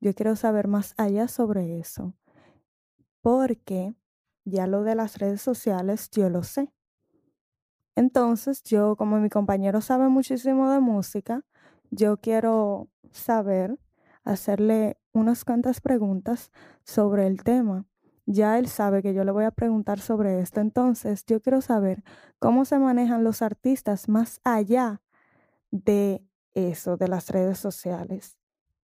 Yo quiero saber más allá sobre eso, porque ya lo de las redes sociales yo lo sé. Entonces, yo, como mi compañero sabe muchísimo de música, yo quiero saber, hacerle unas cuantas preguntas sobre el tema. Ya él sabe que yo le voy a preguntar sobre esto, entonces yo quiero saber cómo se manejan los artistas más allá de eso, de las redes sociales.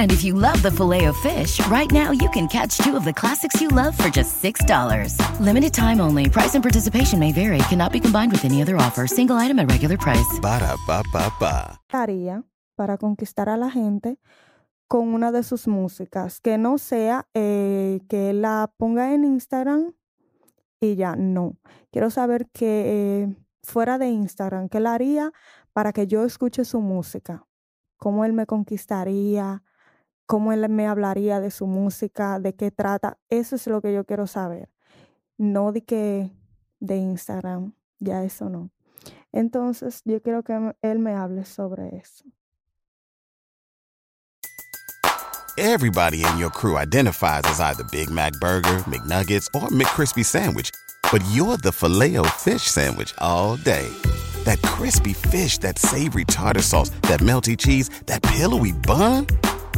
And if you love the filet of fish, right now you can catch two of the classics you love for just $6. Limited time only. Price and participation may vary. Cannot be combined with any other offer. Single item at regular price. Ba da ba ba ba. haría para conquistar a la gente con una de sus músicas? Que no sea eh, que la ponga en Instagram y ya, no. Quiero saber que eh, fuera de Instagram, ¿qué la haría para que yo escuche su música? ¿Cómo él me conquistaría? ¿Cómo él me hablaría de su música? ¿De qué trata? Eso es lo que yo quiero saber. No de que de Instagram, ya eso no. Entonces, yo quiero que él me hable sobre eso. Everybody in your crew identifies as either Big Mac Burger, McNuggets, or McCrispy Sandwich. But you're the filet fish Sandwich all day. That crispy fish, that savory tartar sauce, that melty cheese, that pillowy bun.